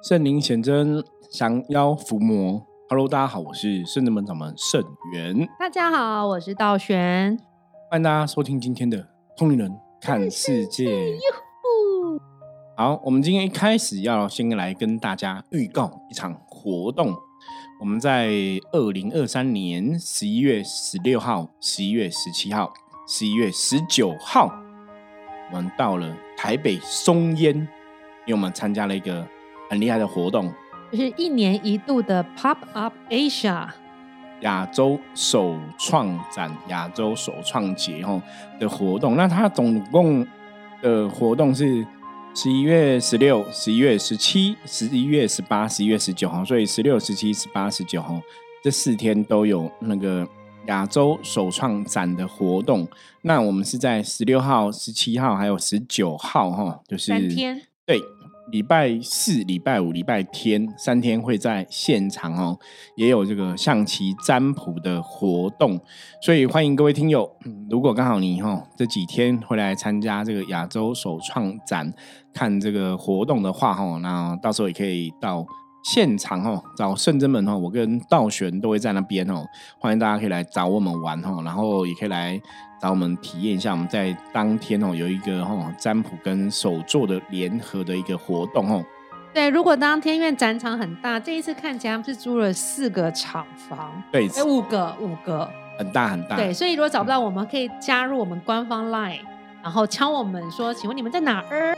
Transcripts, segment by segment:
圣灵显真，降妖伏魔。Hello，大家好，我是圣真门掌门圣元。大家好，我是道玄。欢迎大家收听今天的《通灵人看世界》。好，我们今天一开始要先来跟大家预告一场活动。我们在二零二三年十一月十六号、十一月十七号、十一月十九号，我们到了台北松烟，因为我们参加了一个。很厉害的活动，就是一年一度的 Pop Up Asia 亚洲首创展、亚洲首创节哦的活动。那它总共的活动是十一月十六、十一月十七、十一月十八、十一月十九号，所以十六、十七、十八、十九号这四天都有那个亚洲首创展的活动。那我们是在十六号、十七号还有十九号哈，就是三天对。礼拜四、礼拜五、礼拜天三天会在现场哦，也有这个象棋占卜的活动，所以欢迎各位听友，如果刚好你哈这几天会来参加这个亚洲首创展看这个活动的话哈，那到时候也可以到现场哦找圣真门哦，我跟道玄都会在那边哦，欢迎大家可以来找我们玩哦，然后也可以来。找我们体验一下，我们在当天哦有一个哦占卜跟手作的联合的一个活动哦。对，如果当天因为展场很大，这一次看起来是租了四个厂房，对，哎五个五个，很大很大。对，所以如果找不到，我们可以加入我们官方 LINE，然后敲我们说，请问你们在哪儿？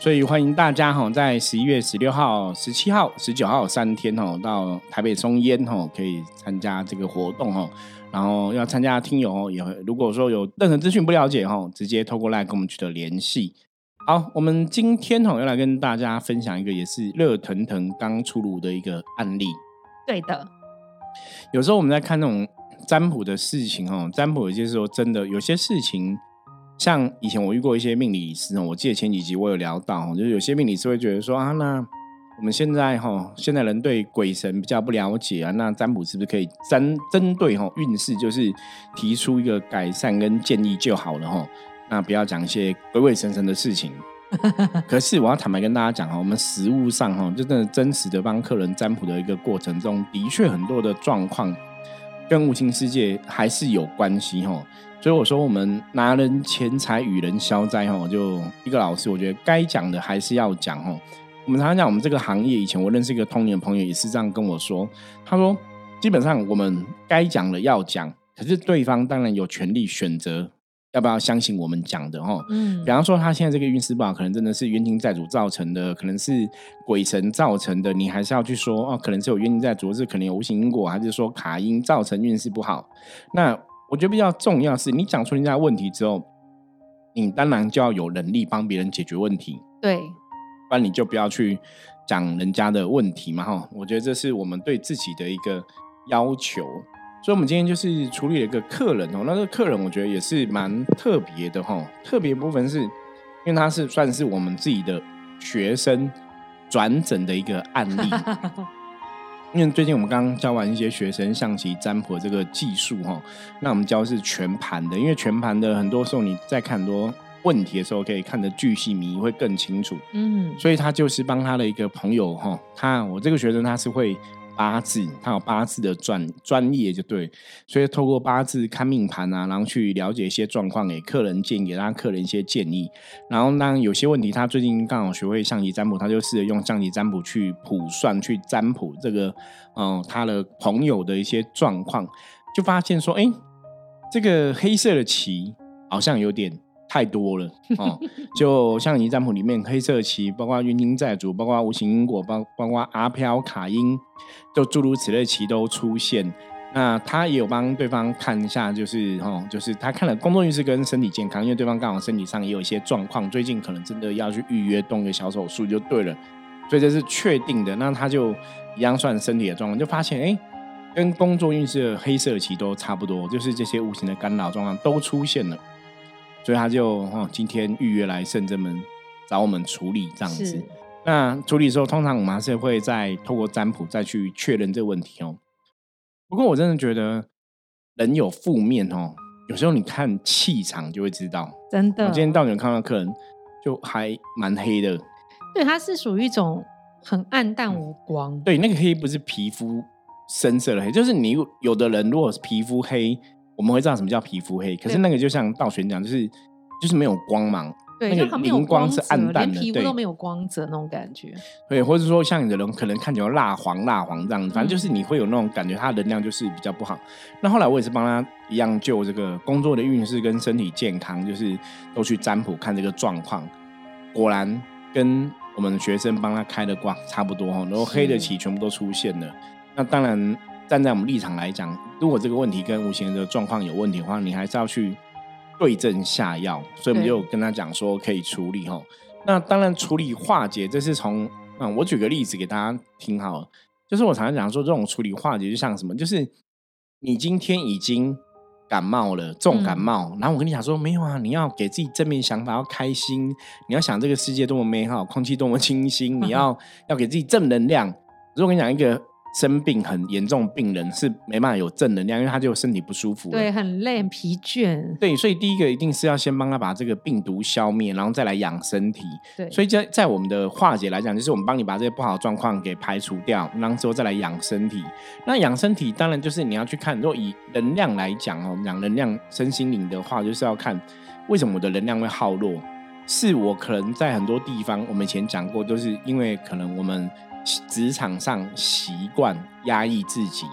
所以欢迎大家哈，在十一月十六号、十七号、十九号三天哦，到台北松烟哦，可以参加这个活动哦。然后要参加听友哦，也会如果说有任何资讯不了解哈，直接透过来跟我们取得联系。好，我们今天哈要来跟大家分享一个也是热腾腾刚出炉的一个案例。对的，有时候我们在看那种占卜的事情哦，占卜有些时候真的有些事情，像以前我遇过一些命理师哦，我记得前几集我有聊到，就是有些命理师会觉得说啊那。我们现在哈，现在人对鬼神比较不了解啊，那占卜是不是可以针针对哈运势，就是提出一个改善跟建议就好了哈？那不要讲一些鬼鬼神神的事情。可是我要坦白跟大家讲哈，我们实物上哈，就真的真实的帮客人占卜的一个过程中，的确很多的状况跟无情世界还是有关系哈。所以我说，我们拿人钱财与人消灾哈，就一个老师，我觉得该讲的还是要讲哈。我们常常讲，我们这个行业以前我认识一个通年朋友，也是这样跟我说。他说，基本上我们该讲的要讲，可是对方当然有权利选择要不要相信我们讲的哈。嗯，比方说他现在这个运势不好，可能真的是冤亲债主造成的，可能是鬼神造成的，你还是要去说哦，可能是有冤亲债主，是可能有无形因果，还是说卡因造成运势不好？那我觉得比较重要是，你讲出人家问题之后，你当然就要有能力帮别人解决问题。对。不然你就不要去讲人家的问题嘛，哈！我觉得这是我们对自己的一个要求。所以，我们今天就是处理了一个客人哦，那个客人我觉得也是蛮特别的哈。特别部分是因为他是算是我们自己的学生转诊的一个案例。因为最近我们刚刚教完一些学生象棋占卜这个技术哈，那我们教是全盘的，因为全盘的很多时候你在看很多。问题的时候可以看得巨细迷会更清楚，嗯，所以他就是帮他的一个朋友哈，他我这个学生他是会八字，他有八字的专专业就对，所以透过八字看命盘啊，然后去了解一些状况，给客人建议，给他客人一些建议，然后当有些问题，他最近刚好学会象棋占卜，他就试着用象棋占卜去卜算，去占卜这个嗯他的朋友的一些状况，就发现说，哎，这个黑色的棋好像有点。太多了 哦，就像你占卜里面黑色棋，包括冤亲债主，包括无形因果，包包括阿飘卡因，就诸如此类棋都出现。那他也有帮对方看一下，就是哦，就是他看了工作运势跟身体健康，因为对方刚好身体上也有一些状况，最近可能真的要去预约动个小手术就对了，所以这是确定的。那他就一样算身体的状况，就发现哎，跟工作运势的黑色棋都差不多，就是这些无形的干扰状况都出现了。所以他就哦，今天预约来圣真门找我们处理这样子。那处理的时候，通常我们还是会再透过占卜再去确认这个问题哦。不过我真的觉得人有负面哦，有时候你看气场就会知道。真的，我今天到你看到客人就还蛮黑的。对，他是属于一种很暗淡无光。对，那个黑不是皮肤深色的黑，就是你有的人如果是皮肤黑，我们会知道什么叫皮肤黑。可是那个就像道玄讲，就是就是没有光芒。对，那个灵光是暗淡的，皮肤都没有光泽那种感觉。对，或者说像你的人可能看起来蜡黄蜡黄这样，反正就是你会有那种感觉，他能量就是比较不好。那后来我也是帮他一样就这个工作的运势跟身体健康，就是都去占卜看这个状况。果然跟我们的学生帮他开的卦差不多哈，然后黑的棋全部都出现了。那当然站在我们立场来讲，如果这个问题跟无形的状况有问题的话，你还是要去。对症下药，所以我们就跟他讲说可以处理哈。那当然处理化解，这是从嗯，我举个例子给大家听哈。就是我常常讲说，这种处理化解就像什么？就是你今天已经感冒了，重感冒，然后我跟你讲说，没有啊，你要给自己正面想法，要开心，你要想这个世界多么美好，空气多么清新，你要要给自己正能量。如果跟你讲一个。生病很严重，病人是没办法有正能量，因为他就身体不舒服，对，很累、很疲倦。对，所以第一个一定是要先帮他把这个病毒消灭，然后再来养身体。对，所以在在我们的化解来讲，就是我们帮你把这些不好的状况给排除掉，然后之后再来养身体。那养身体当然就是你要去看，如果以能量来讲哦，我们讲能量身心灵的话，就是要看为什么我的能量会耗落。是我可能在很多地方，我们以前讲过，就是因为可能我们。职场上习惯压抑自己，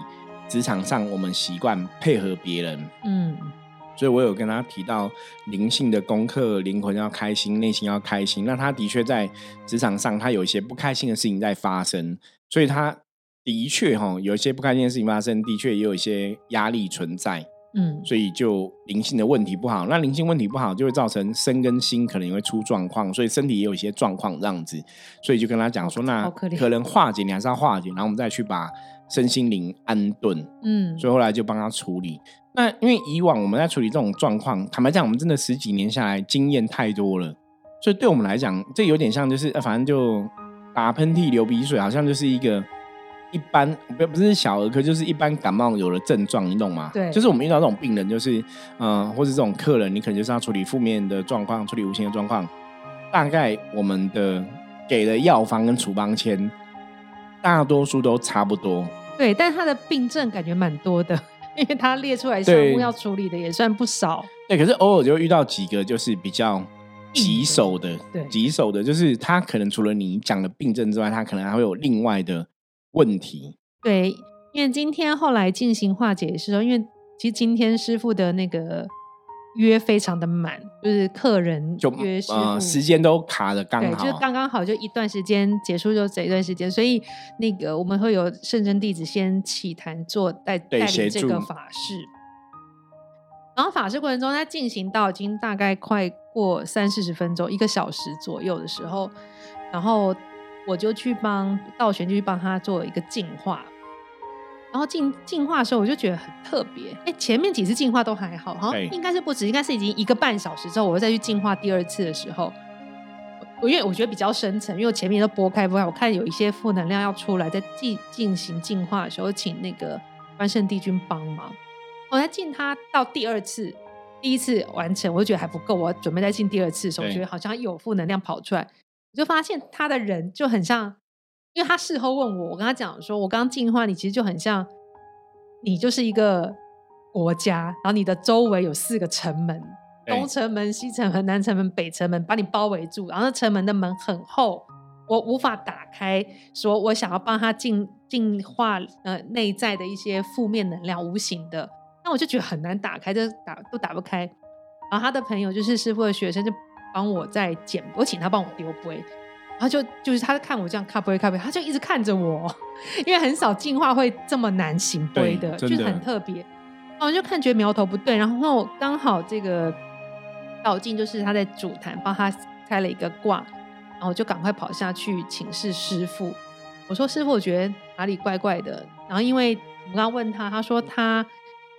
职场上我们习惯配合别人，嗯，所以我有跟他提到灵性的功课，灵魂要开心，内心要开心。那他的确在职场上，他有一些不开心的事情在发生，所以他的确哈有一些不开心的事情发生，的确也有一些压力存在。嗯，所以就灵性的问题不好，那灵性问题不好，就会造成身跟心可能也会出状况，所以身体也有一些状况这样子，所以就跟他讲说，那可能化解你还是要化解，然后我们再去把身心灵安顿。嗯，所以后来就帮他处理。那因为以往我们在处理这种状况，坦白讲，我们真的十几年下来经验太多了，所以对我们来讲，这有点像就是反正就打喷嚏、流鼻水，好像就是一个。一般不不是小儿科，就是一般感冒有了症状，你懂吗？对，就是我们遇到这种病人，就是嗯，或者这种客人，你可能就是要处理负面的状况，处理无形的状况。大概我们的给的药方跟处方签，大多数都差不多。对，但他的病症感觉蛮多的，因为他列出来项目要处理的也算不少。对，可是偶尔就遇到几个就是比较棘手的，对，棘手的，就是他可能除了你讲的病症之外，他可能还会有另外的。问题对，因为今天后来进行化解的时候，因为其实今天师傅的那个约非常的满，就是客人就约师傅时间都卡的刚好，就是刚刚好，就一段时间结束就这一段时间，所以那个我们会有圣真弟子先起坛做带带领这个法事，然后法事过程中，他进行到已经大概快过三四十分钟，一个小时左右的时候，然后。我就去帮道玄，就去帮他做一个净化。然后进进化的时候，我就觉得很特别。哎，前面几次进化都还好，哈，应该是不止，应该是已经一个半小时之后，我又再去进化第二次的时候，我因为我觉得比较深层，因为我前面都拨开拨开，我看有一些负能量要出来，在进进行进化的时候，请那个关圣帝君帮忙。我在进他到第二次，第一次完成，我就觉得还不够，我准备再进第二次的时候，我觉得好像有负能量跑出来。我就发现他的人就很像，因为他事后问我，我跟他讲说，我刚进化，你其实就很像，你就是一个国家，然后你的周围有四个城门，东城门、西城门、南城门、北城门，把你包围住，然后那城门的门很厚，我无法打开，说我想要帮他净净化呃内在的一些负面能量，无形的，那我就觉得很难打开，就打都打不开，然后他的朋友就是师傅的学生就。帮我在捡，我请他帮我丢杯，然后就就是他看我这样咖啡咖啡，他就一直看着我，因为很少进化会这么难行杯的，就是很特别。然后我就看觉得苗头不对，然后刚好这个道静就是他在主坛帮他开了一个卦，然后就赶快跑下去请示师傅。我说师傅，我觉得哪里怪怪的。然后因为我刚刚问他，他说他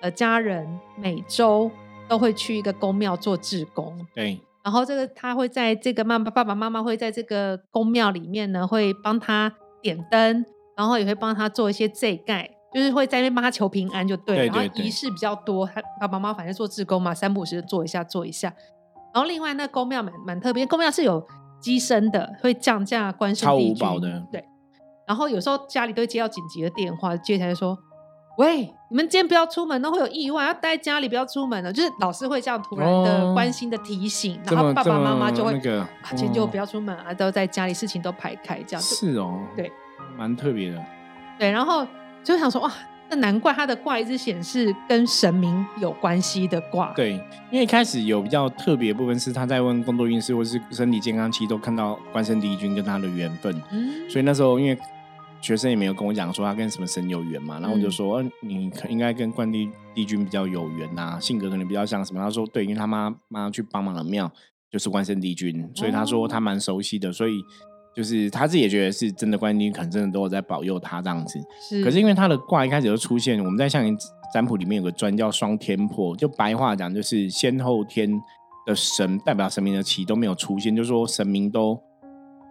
呃家人每周都会去一个宫庙做志工。对。然后这个他会在这个妈妈爸爸妈妈会在这个宫庙里面呢，会帮他点灯，然后也会帮他做一些祭盖，就是会在那边帮他求平安就对。然后仪式比较多，他爸爸妈妈反正做志工嘛，三不五时做一下做一下。然后另外那宫庙蛮蛮特别，宫庙是有机身的，会降价关圣帝君的。对，然后有时候家里都会接到紧急的电话，接起来说：“喂，你们今天不要出门，都会有意外，要待在家里，不要出门了。”就是老师会这样突然的关心的提醒，然后爸爸妈妈就会那个啊，今天就不要出门啊，都在家里，事情都排开这样。是哦，对，蛮特别的。对，然后就想说哇。那难怪他的卦一直显示跟神明有关系的卦。对，因为一开始有比较特别部分是他在问工作运势或是身体健康期都看到关圣帝君跟他的缘分，嗯，所以那时候因为学生也没有跟我讲说他跟什么神有缘嘛，然后我就说嗯你可应该跟关帝帝君比较有缘呐，性格可能比较像什么？他说对，因为他妈妈去帮忙的庙就是关圣帝君，所以他说他蛮熟悉的，所以。就是他自己也觉得是真的，关帝可能真的都有在保佑他这样子。是，可是因为他的卦一开始就出现，我们在象形占卜里面有个专叫双天破，就白话讲就是先后天的神代表神明的旗都没有出现，就说神明都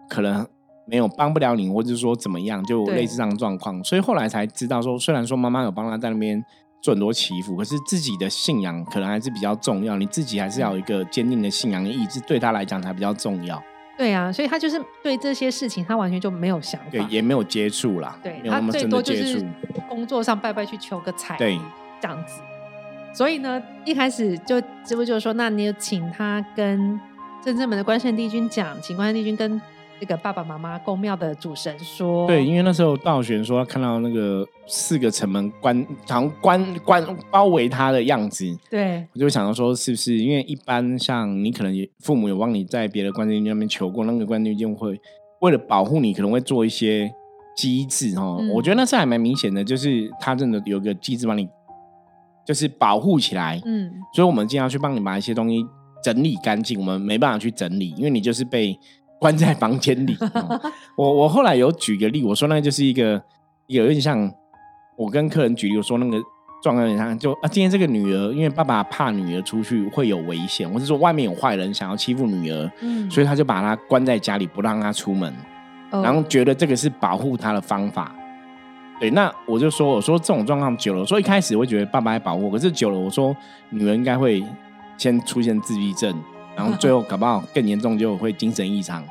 可能没有帮不了你，或者说怎么样，就类似这样的状况。所以后来才知道说，虽然说妈妈有帮他在那边做很多祈福，可是自己的信仰可能还是比较重要，你自己还是要有一个坚定的信仰意志，对他来讲才比较重要。对啊，所以他就是对这些事情，他完全就没有想法，对，也没有接触啦。对他最多就是工作上拜拜去求个财，对，这样子。所以呢，一开始就师傅就说：“那你有请他跟正正门的关圣帝君讲，请关圣帝君跟。”那个爸爸妈妈宫庙的主神说：“对，因为那时候道玄说他看到那个四个城门关，好像关关包围他的样子。对，我就想到说，是不是因为一般像你可能父母有帮你在别的关帝君那边求过，那个关帝就会为了保护你，可能会做一些机制哦。我觉得那是还蛮明显的，就是他真的有个机制帮你，就是保护起来。嗯，所以我们经常去帮你把一些东西整理干净，我们没办法去整理，因为你就是被。”关在房间里，我我后来有举个例，我说那就是一个有点像我跟客人举例，我说那个状况有点像，就啊，今天这个女儿因为爸爸怕女儿出去会有危险，或是说外面有坏人想要欺负女儿，嗯，所以他就把她关在家里，不让她出门，然后觉得这个是保护她的方法。对，那我就说，我说这种状况久了，我说一开始会觉得爸爸在保护，可是久了，我说女儿应该会先出现自闭症。然后最后搞不好更严重，就会精神异常，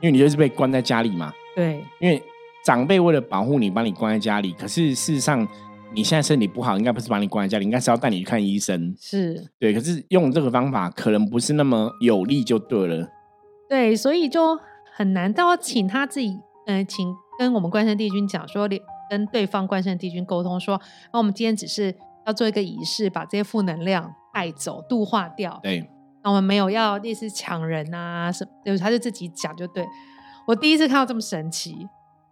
因为你就是被关在家里嘛。对，因为长辈为了保护你，把你关在家里。可是事实上，你现在身体不好，应该不是把你关在家里，应该是要带你去看医生。是，对。可是用这个方法，可能不是那么有利，就对了。对，所以就很难。到请他自己，嗯，请跟我们关圣帝君讲说，跟对方关圣帝君沟通说，那我们今天只是要做一个仪式，把这些负能量带走、度化掉。对。那我们没有要类似抢人啊什么，就是他就自己讲就对。我第一次看到这么神奇，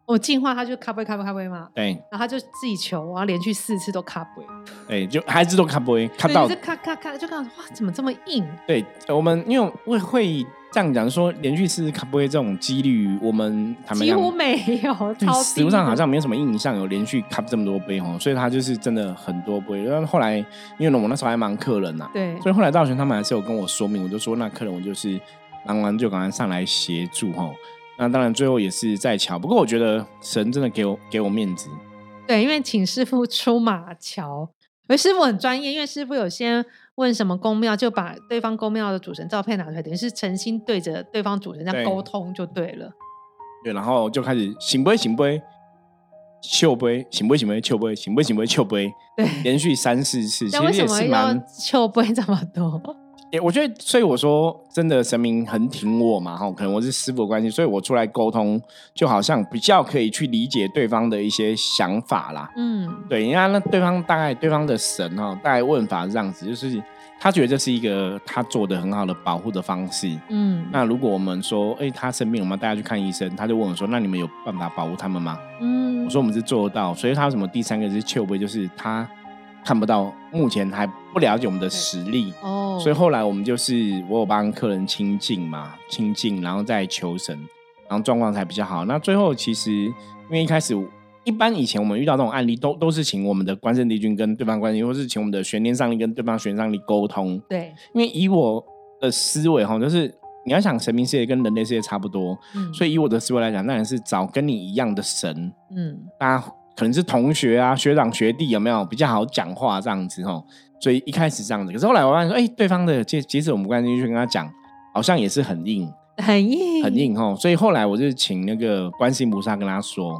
我进化他就卡杯卡杯卡杯嘛，对，然后他就自己求，然后连续四次都卡杯，哎，就孩子都卡杯，卡到，卡卡卡，就看哇，怎么这么硬？对，我们因为会会。这样讲说，连续四卡不会这种几率，我们几乎没有。对，实物上好像没有什么印象有连续卡这么多杯哦，所以他就是真的很多杯。然后后来，因为我那时候还忙客人呐，对，所以后来道玄他们还是有跟我说明，我就说那客人我就是忙完就赶快上来协助哈。那当然最后也是在桥，不过我觉得神真的给我给我面子。对，因为请师傅出马桥，因为师傅很专业，因为师傅有些。问什么公庙，就把对方公庙的主神照片拿出来，等于是诚心对着对方主神这样沟通就对了。对，然后就开始行杯行杯，秀杯行杯行杯秀杯行杯行杯秀杯，对，连续三四次，其实也是蛮秀杯这么多。哎，我觉得，所以我说，真的神明很挺我嘛，哈，可能我是师傅的关系，所以我出来沟通，就好像比较可以去理解对方的一些想法啦。嗯，对，因为那对方大概对方的神哈，大概问法是这样子，就是他觉得这是一个他做的很好的保护的方式。嗯，那如果我们说，哎，他生病，我们带他去看医生，他就问我说，那你们有办法保护他们吗？嗯，我说我们是做得到，所以他什么第三个是丘杯，就是他。看不到，目前还不了解我们的实力哦，所以后来我们就是我有帮客人亲近嘛，亲近，然后再求神，然后状况才比较好。那最后其实因为一开始一般以前我们遇到这种案例，都都是请我们的关圣帝君跟对方关系，或是请我们的玄天上帝跟对方玄上帝沟通。对，因为以我的思维哈，就是你要想神明世界跟人类世界差不多，嗯，所以以我的思维来讲，当然是找跟你一样的神，嗯，大家。可能是同学啊，学长学弟有没有比较好讲话这样子哦？所以一开始这样子，可是后来我发现说，哎，对方的即即使我们关系去跟他讲，好像也是很硬，很硬，很硬哦。所以后来我就请那个观世音菩萨跟他说，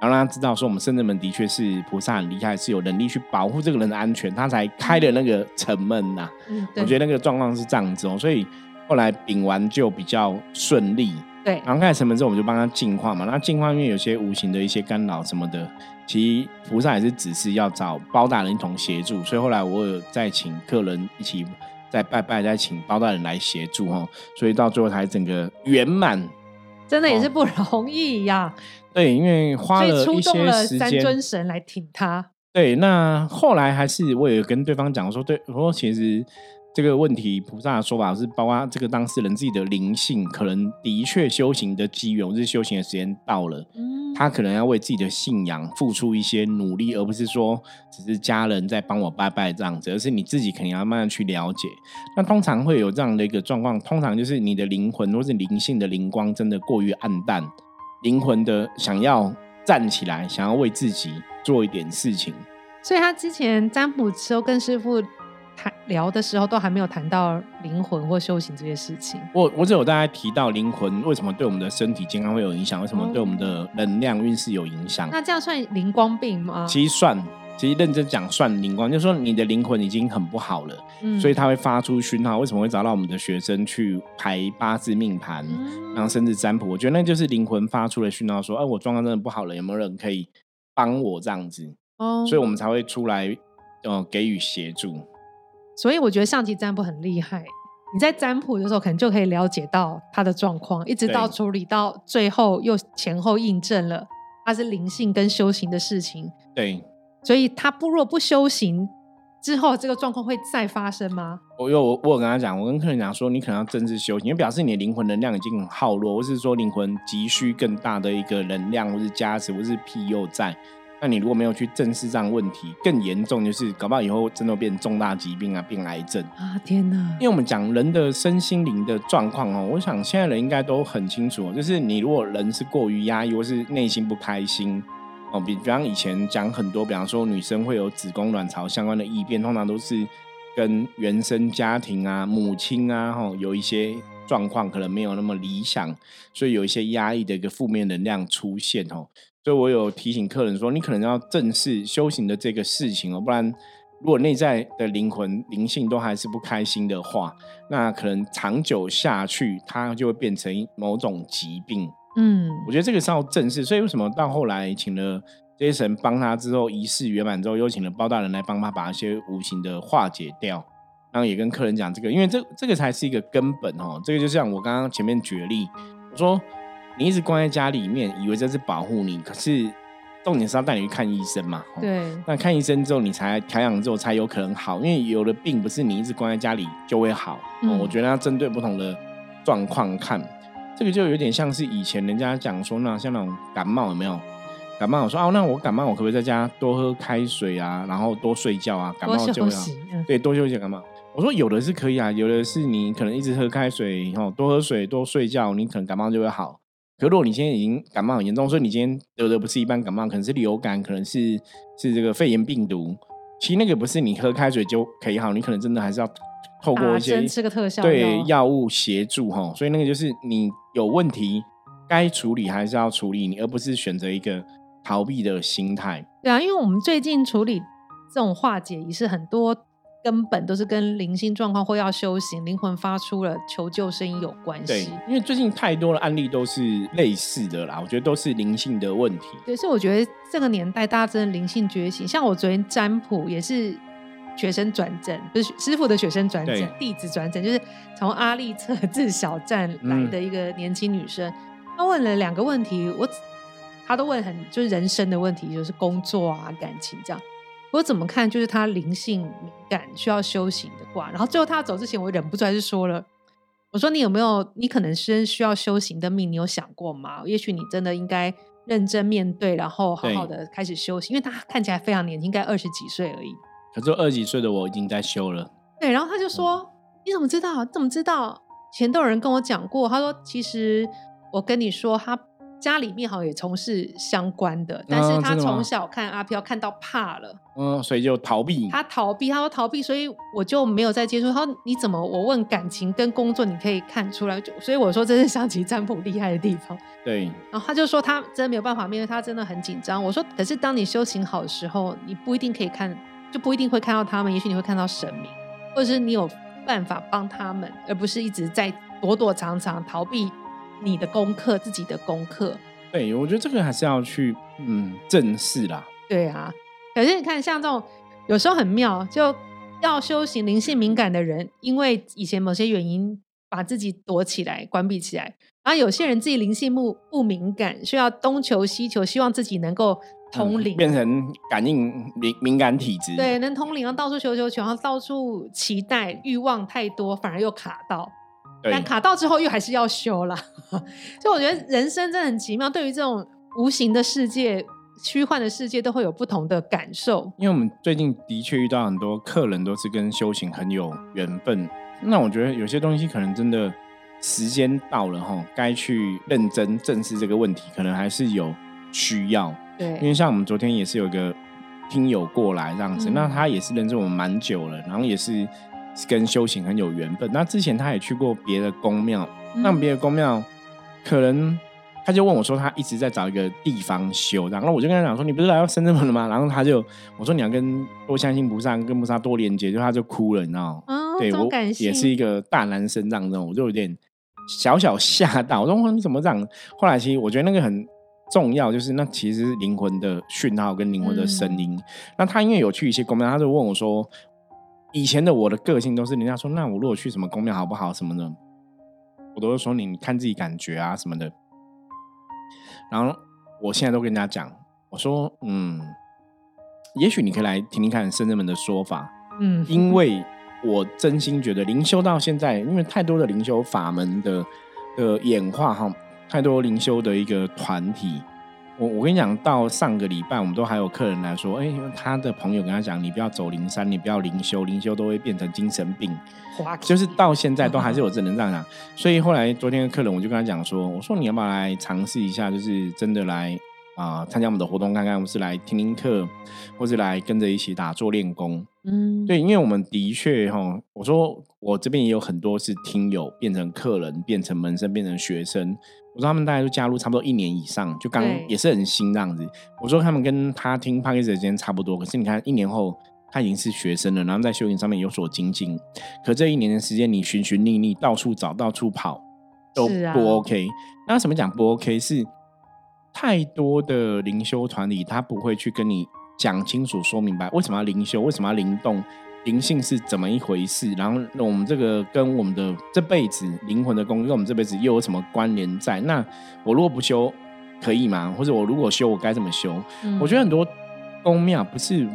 然后让他知道说，我们圣人们的确是菩萨很厉害，是有能力去保护这个人的安全，他才开的那个城门呐。嗯，我觉得那个状况是这样子哦，所以后来丙完就比较顺利。对，然后开城门之后，我们就帮他净化嘛。那净化因为有些无形的一些干扰什么的，其实菩萨也是只是要找包大人一同协助，所以后来我有再请客人一起再拜拜，再请包大人来协助哦，所以到最后才整个圆满。真的也是不容易呀。对，因为花了一些时间，三尊神来挺他。对，那后来还是我也跟对方讲说，对，我说其实这个问题，菩萨的说法是，包括这个当事人自己的灵性，可能的确修行的机缘，或是修行的时间到了，嗯，他可能要为自己的信仰付出一些努力，而不是说只是家人在帮我拜拜这样子，而是你自己肯定要慢慢去了解。那通常会有这样的一个状况，通常就是你的灵魂或是灵性的灵光真的过于暗淡。灵魂的想要站起来，想要为自己做一点事情，所以他之前占卜时候跟师傅谈聊的时候，都还没有谈到灵魂或修行这些事情。我我只有大家提到灵魂为什么对我们的身体健康会有影响，为什么对我们的能量运势有影响？那这样算灵光病吗？其实算。其实认真讲，算灵光，就是说你的灵魂已经很不好了，所以他会发出讯号。为什么会找到我们的学生去排八字命盘，然后甚至占卜？我觉得那就是灵魂发出的讯号，说：“哎，我状况真的不好了，有没有人可以帮我这样子？”哦，所以我们才会出来，呃，给予协助。所以我觉得象棋占卜很厉害。你在占卜的时候，可能就可以了解到他的状况，一直到处理到最后，又前后印证了他是灵性跟修行的事情。对。所以他不若不修行之后，这个状况会再发生吗？我有我有跟他讲，我跟客人讲说，你可能要正式修行，因为表示你的灵魂能量已经很耗弱，或是说灵魂急需更大的一个能量，或是加持，或是庇佑在。那你如果没有去正视这样问题，更严重就是搞不好以后真的变重大疾病啊，变癌症啊！天哪！因为我们讲人的身心灵的状况哦，我想现在人应该都很清楚，就是你如果人是过于压抑，或是内心不开心。哦，比比方以前讲很多，比方说女生会有子宫卵巢相关的异变，通常都是跟原生家庭啊、母亲啊，吼有一些状况可能没有那么理想，所以有一些压抑的一个负面能量出现哦。所以我有提醒客人说，你可能要正视修行的这个事情哦，不然如果内在的灵魂灵性都还是不开心的话，那可能长久下去，它就会变成某种疾病。嗯，我觉得这个是要正视，所以为什么到后来请了这些神帮他之后，仪式圆满之后，又请了包大人来帮他把一些无形的化解掉，然后也跟客人讲这个，因为这这个才是一个根本哦。这个就像我刚刚前面举例，我说你一直关在家里面，以为这是保护你，可是重点是要带你去看医生嘛。对，那看医生之后，你才调养之后才有可能好，因为有的病不是你一直关在家里就会好。嗯，我觉得要针对不同的状况看。这个就有点像是以前人家讲说，那像那种感冒有没有？感冒我说哦，那我感冒我可不可以在家多喝开水啊，然后多睡觉啊？感冒就要对多休息感冒。我说有的是可以啊，有的是你可能一直喝开水，然后多喝水多睡觉，你可能感冒就会好。可如果你现在已经感冒很严重，所以你今天得的不是一般感冒，可能是流感，可能是是这个肺炎病毒。其实那个不是你喝开水就可以好，你可能真的还是要。透过一些吃个特效对药物协助哈，所以那个就是你有问题该处理还是要处理你，而不是选择一个逃避的心态。对啊，因为我们最近处理这种化解仪式，很多根本都是跟灵性状况或要修行、灵魂发出了求救声音有关系。对，因为最近太多的案例都是类似的啦，我觉得都是灵性的问题。对，所以我觉得这个年代大家真的灵性觉醒。像我昨天占卜也是。学生转正不是师傅的学生转正，弟子转正就是从阿利策 自小站来的一个年轻女生，她问了两个问题，我她都问很就是人生的问题，就是工作啊、感情这样。我怎么看就是他灵性敏感，需要修行的卦。然后最后他走之前，我忍不住还是说了，我说你有没有你可能是需要修行的命，你有想过吗？也许你真的应该认真面对，然后好好的开始修行，因为他看起来非常年轻，应该二十几岁而已。可是二十几岁的我已经在修了。对，然后他就说：“你怎么知道？怎么知道？前都有人跟我讲过。他说，其实我跟你说，他家里面好像也从事相关的，但是他从小看阿飘看到怕了，嗯，所以就逃避。他逃避，他说逃避，所以我就没有再接触。他说你怎么？我问感情跟工作，你可以看出来，就所以我说这是象棋占卜厉害的地方。对。然后他就说他真的没有办法面对，他真的很紧张。我说可是当你修行好的时候，你不一定可以看，就不一定会看到他们，也许你会看到神明，或者是你有办法帮他们，而不是一直在躲躲藏藏逃避。你的功课，自己的功课，对我觉得这个还是要去嗯正视啦。对啊，可是你看，像这种有时候很妙，就要修行灵性敏感的人，因为以前某些原因把自己躲起来、关闭起来，然后有些人自己灵性不不敏感，需要东求西求，希望自己能够通灵，变成感应敏敏感体质，对，能通灵，然后到处求求求，然后到处期待，欲望太多，反而又卡到。但卡到之后又还是要修了，所以我觉得人生真的很奇妙。对于这种无形的世界、虚幻的世界，都会有不同的感受。因为我们最近的确遇到很多客人都是跟修行很有缘分，那我觉得有些东西可能真的时间到了哈，该去认真正视这个问题，可能还是有需要。对，因为像我们昨天也是有一个听友过来这样子，那他也是认识我们蛮久了，然后也是。跟修行很有缘分。那之前他也去过别的宫庙，那别的宫庙可能他就问我说，他一直在找一个地方修。然后我就跟他讲说，你不是来到深圳门了吗？然后他就我说你要跟多相信菩萨，跟菩萨多连接，就他就哭了，你知道吗？对我也是一个大男生这样子，我就有点小小吓到。我说你怎么这样？后来其实我觉得那个很重要，就是那其实灵魂的讯号跟灵魂的声音。那他因为有去一些宫庙，他就问我说。以前的我的个性都是人家说，那我如果去什么公庙好不好什么的，我都会说你你看自己感觉啊什么的。然后我现在都跟人家讲，我说嗯，也许你可以来听听看圣人们的说法，嗯，因为我真心觉得灵修到现在，因为太多的灵修法门的的演化哈，太多灵修的一个团体。我我跟你讲，到上个礼拜，我们都还有客人来说，哎，他的朋友跟他讲，你不要走灵山，你不要灵修，灵修都会变成精神病。就是到现在都还是有这能这样讲。所以后来昨天的客人，我就跟他讲说，我说你要不要来尝试一下，就是真的来啊参加我们的活动看看，我们是来听听课，或是来跟着一起打坐练功。嗯，对，因为我们的确哈，我说我这边也有很多是听友变成客人，变成门生，变成学生。我说他们大概都加入差不多一年以上，就刚也是很新这样子。我说他们跟他听 p a c k a g e 时间差不多，可是你看一年后他已经是学生了，然后在修行上面有所精进。可这一年的时间，你寻寻觅觅，到处找，到处跑，都不 OK。那什么讲不 OK？是太多的灵修团体，他不会去跟你讲清楚、说明白为什么要灵修，为什么要灵动。灵性是怎么一回事？然后我们这个跟我们的这辈子灵魂的功跟我们这辈子又有什么关联在？那我如果不修，可以吗？或者我如果修，我该怎么修？我觉得很多宫庙不是，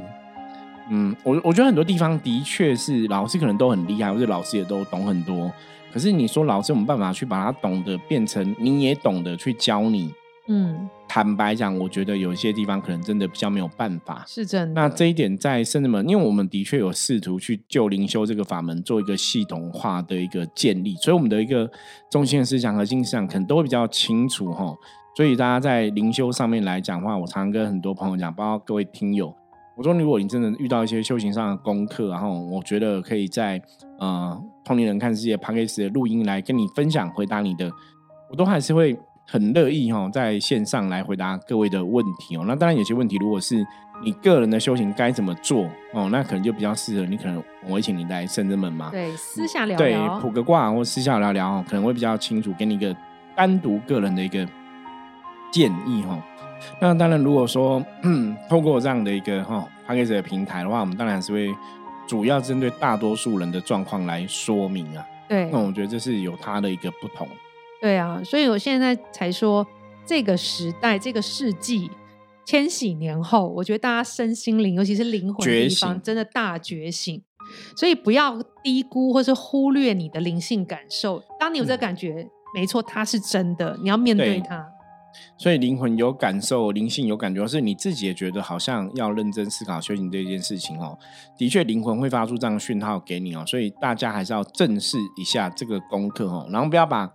嗯，我我觉得很多地方的确是老师可能都很厉害，或者老师也都懂很多。可是你说老师有没有办法去把它懂得变成你也懂得去教你？嗯，坦白讲，我觉得有一些地方可能真的比较没有办法，是真的。那这一点在圣人们，因为我们的确有试图去就灵修这个法门做一个系统化的一个建立，所以我们的一个中心的思想、核心思想可能都会比较清楚哈。所以大家在灵修上面来讲的话，我常常跟很多朋友讲，包括各位听友，我说如果你真的遇到一些修行上的功课，然后我觉得可以在呃同龄人看世界 p a c k a g e 的录音来跟你分享回答你的，我都还是会。很乐意哈，在线上来回答各位的问题哦。那当然有些问题，如果是你个人的修行该怎么做哦，那可能就比较适合你。可能我会请你来圣人门嘛，对，私下聊聊，对，卜个卦或私下聊聊哦，可能会比较清楚，给你一个单独个人的一个建议哈。那当然，如果说 透过这样的一个哈 p a c k a g e 的平台的话，我们当然是会主要针对大多数人的状况来说明啊。对，那我觉得这是有它的一个不同。对啊，所以我现在才说这个时代、这个世纪，千禧年后，我觉得大家身心灵，尤其是灵魂地方，真的大觉醒。所以不要低估或是忽略你的灵性感受。当你有这感觉，没错，它是真的，你要面对它。所以灵魂有感受，灵性有感觉，是你自己也觉得好像要认真思考修行这件事情哦。的确，灵魂会发出这样的讯号给你哦。所以大家还是要正视一下这个功课哦，然后不要把。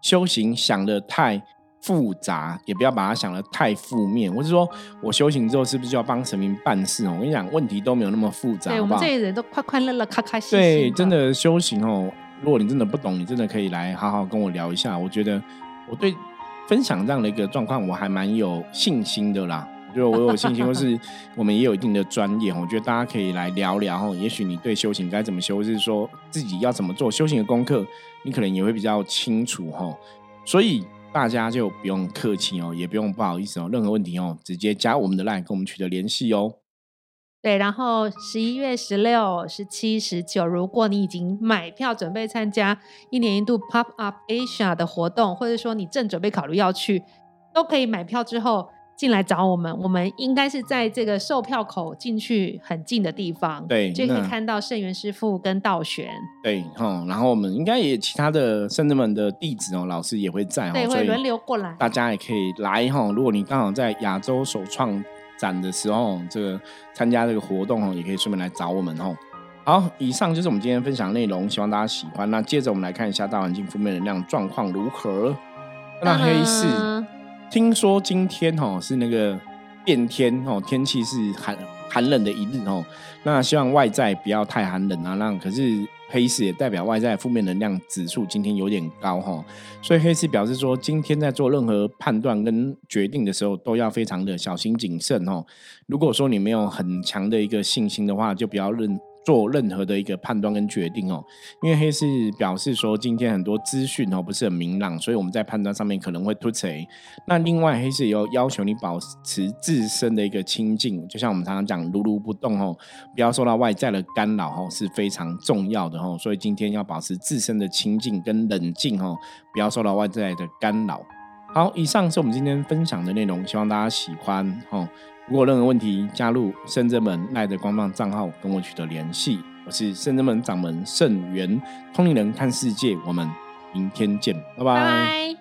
修行想的太复杂，也不要把它想的太负面。我是说我修行之后是不是就要帮神明办事哦？我跟你讲，问题都没有那么复杂，对我们这些人都快快乐乐、开开心心。对，真的修行哦，如果你真的不懂，你真的可以来好好跟我聊一下。我觉得我对分享这样的一个状况，我还蛮有信心的啦。就我有信心，或是我们也有一定的专业我觉得大家可以来聊聊哈。也许你对修行该怎么修，或是说自己要怎么做修行的功课，你可能也会比较清楚哈。所以大家就不用客气哦，也不用不好意思哦，任何问题哦，直接加我们的 line 跟我们取得联系哦。对，然后十一月十六、十七、十九，如果你已经买票准备参加一年一度 Pop Up Asia 的活动，或者说你正准备考虑要去，都可以买票之后。进来找我们，我们应该是在这个售票口进去很近的地方，对，就可以看到圣元师傅跟道玄，对，哈，然后我们应该也其他的圣人们的弟子哦，老师也会在，对，会轮流过来，大家也可以来哈。如果你刚好在亚洲首创展的时候，这个参加这个活动哦，也可以顺便来找我们哦。好，以上就是我们今天分享内容，希望大家喜欢。那接着我们来看一下大环境负面能量状况如何。那黑市。听说今天哦是那个变天哦，天气是寒寒冷的一日哦。那希望外在不要太寒冷啊。那可是黑市也代表外在负面能量指数今天有点高哈，所以黑市表示说，今天在做任何判断跟决定的时候都要非常的小心谨慎哦。如果说你没有很强的一个信心的话，就不要认。做任何的一个判断跟决定哦，因为黑市表示说今天很多资讯哦不是很明朗，所以我们在判断上面可能会突锤。那另外黑市也有要求你保持自身的一个清净，就像我们常常讲如如不动哦，不要受到外在的干扰哦是非常重要的哦。所以今天要保持自身的清净跟冷静哦，不要受到外在的干扰。好，以上是我们今天分享的内容，希望大家喜欢哦。如果任何问题，加入圣真门赖的官方账号跟我取得联系。我是圣真门掌门圣元，通灵人看世界，我们明天见，拜拜。